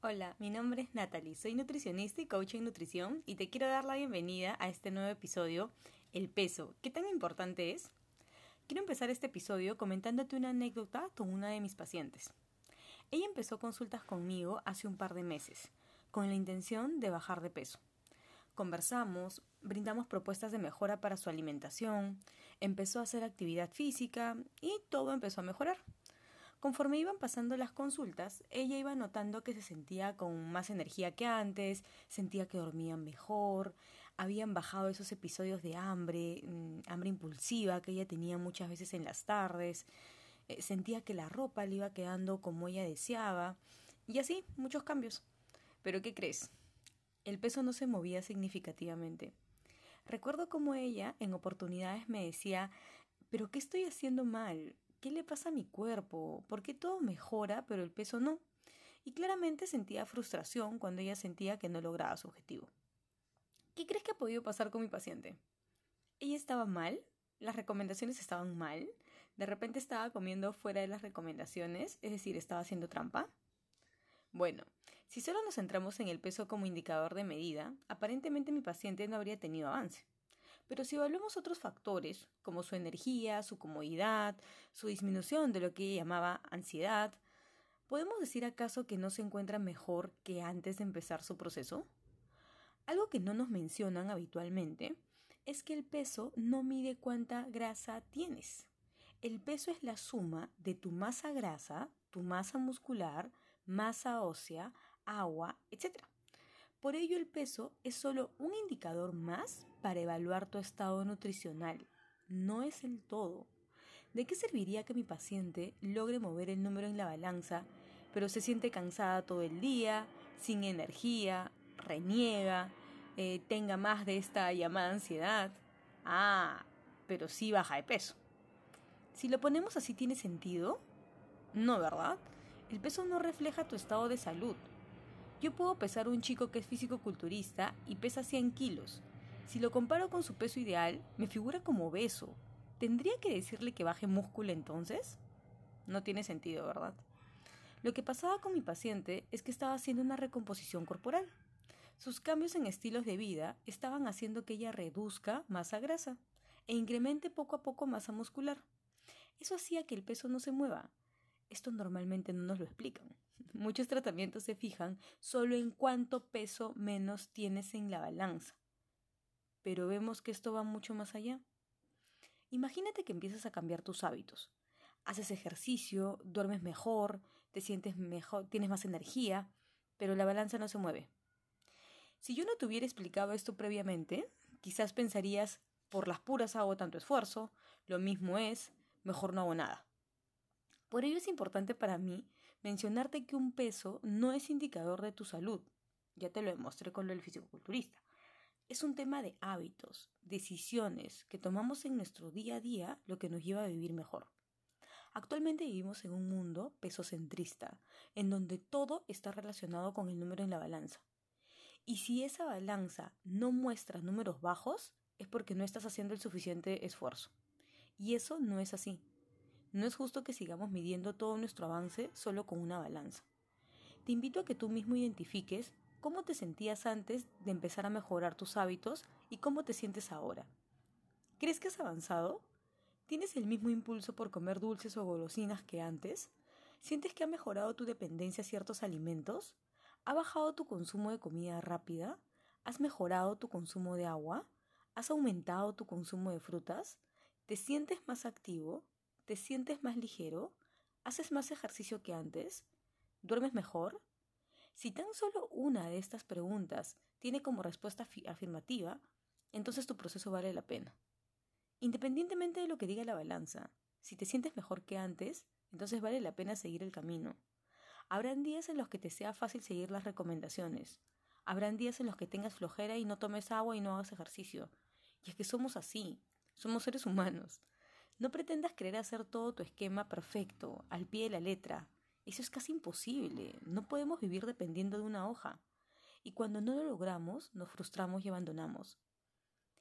Hola, mi nombre es Natalie, soy nutricionista y coach en nutrición y te quiero dar la bienvenida a este nuevo episodio, El peso. ¿Qué tan importante es? Quiero empezar este episodio comentándote una anécdota con una de mis pacientes. Ella empezó consultas conmigo hace un par de meses, con la intención de bajar de peso. Conversamos, brindamos propuestas de mejora para su alimentación, empezó a hacer actividad física y todo empezó a mejorar. Conforme iban pasando las consultas, ella iba notando que se sentía con más energía que antes, sentía que dormía mejor, habían bajado esos episodios de hambre, mm, hambre impulsiva que ella tenía muchas veces en las tardes, eh, sentía que la ropa le iba quedando como ella deseaba, y así, muchos cambios. Pero ¿qué crees? El peso no se movía significativamente. Recuerdo como ella en oportunidades me decía, pero ¿qué estoy haciendo mal? ¿Qué le pasa a mi cuerpo? ¿Por qué todo mejora pero el peso no? Y claramente sentía frustración cuando ella sentía que no lograba su objetivo. ¿Qué crees que ha podido pasar con mi paciente? Ella estaba mal, las recomendaciones estaban mal, de repente estaba comiendo fuera de las recomendaciones, es decir, estaba haciendo trampa. Bueno, si solo nos centramos en el peso como indicador de medida, aparentemente mi paciente no habría tenido avance. Pero si evaluamos otros factores, como su energía, su comodidad, su disminución de lo que llamaba ansiedad, ¿podemos decir acaso que no se encuentra mejor que antes de empezar su proceso? Algo que no nos mencionan habitualmente es que el peso no mide cuánta grasa tienes. El peso es la suma de tu masa grasa, tu masa muscular, masa ósea, agua, etc. Por ello el peso es solo un indicador más para evaluar tu estado nutricional. No es el todo. ¿De qué serviría que mi paciente logre mover el número en la balanza, pero se siente cansada todo el día, sin energía, reniega, eh, tenga más de esta llamada ansiedad? Ah, pero sí baja de peso. Si lo ponemos así, ¿tiene sentido? No, ¿verdad? El peso no refleja tu estado de salud. Yo puedo pesar un chico que es físico-culturista y pesa 100 kilos, si lo comparo con su peso ideal, me figura como obeso. ¿Tendría que decirle que baje músculo entonces? No tiene sentido, ¿verdad? Lo que pasaba con mi paciente es que estaba haciendo una recomposición corporal. Sus cambios en estilos de vida estaban haciendo que ella reduzca masa grasa e incremente poco a poco masa muscular. Eso hacía que el peso no se mueva. Esto normalmente no nos lo explican. Muchos tratamientos se fijan solo en cuánto peso menos tienes en la balanza pero vemos que esto va mucho más allá. Imagínate que empiezas a cambiar tus hábitos. Haces ejercicio, duermes mejor, te sientes mejor, tienes más energía, pero la balanza no se mueve. Si yo no te hubiera explicado esto previamente, quizás pensarías, por las puras hago tanto esfuerzo, lo mismo es, mejor no hago nada. Por ello es importante para mí mencionarte que un peso no es indicador de tu salud. Ya te lo demostré con lo del fisicoculturista. Es un tema de hábitos, decisiones que tomamos en nuestro día a día lo que nos lleva a vivir mejor. Actualmente vivimos en un mundo pesocentrista, en donde todo está relacionado con el número en la balanza. Y si esa balanza no muestra números bajos, es porque no estás haciendo el suficiente esfuerzo. Y eso no es así. No es justo que sigamos midiendo todo nuestro avance solo con una balanza. Te invito a que tú mismo identifiques cómo te sentías antes de empezar a mejorar tus hábitos y cómo te sientes ahora. ¿Crees que has avanzado? ¿Tienes el mismo impulso por comer dulces o golosinas que antes? ¿Sientes que ha mejorado tu dependencia a ciertos alimentos? ¿Ha bajado tu consumo de comida rápida? ¿Has mejorado tu consumo de agua? ¿Has aumentado tu consumo de frutas? ¿Te sientes más activo? ¿Te sientes más ligero? ¿Haces más ejercicio que antes? ¿Duermes mejor? Si tan solo una de estas preguntas tiene como respuesta afirmativa, entonces tu proceso vale la pena. Independientemente de lo que diga la balanza, si te sientes mejor que antes, entonces vale la pena seguir el camino. Habrán días en los que te sea fácil seguir las recomendaciones. Habrán días en los que tengas flojera y no tomes agua y no hagas ejercicio. Y es que somos así, somos seres humanos. No pretendas querer hacer todo tu esquema perfecto, al pie de la letra, eso es casi imposible. No podemos vivir dependiendo de una hoja. Y cuando no lo logramos, nos frustramos y abandonamos.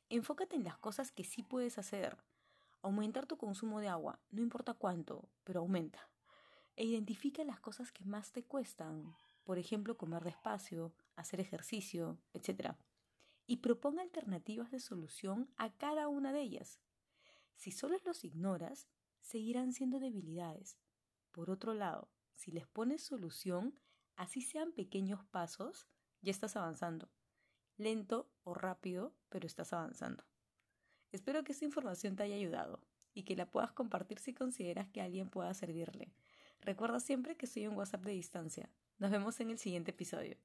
Enfócate en las cosas que sí puedes hacer. Aumentar tu consumo de agua, no importa cuánto, pero aumenta. e identifica las cosas que más te cuestan, por ejemplo, comer despacio, hacer ejercicio, etc. Y proponga alternativas de solución a cada una de ellas. Si solo los ignoras, seguirán siendo debilidades. Por otro lado, si les pones solución, así sean pequeños pasos, ya estás avanzando. Lento o rápido, pero estás avanzando. Espero que esta información te haya ayudado y que la puedas compartir si consideras que alguien pueda servirle. Recuerda siempre que soy un WhatsApp de distancia. Nos vemos en el siguiente episodio.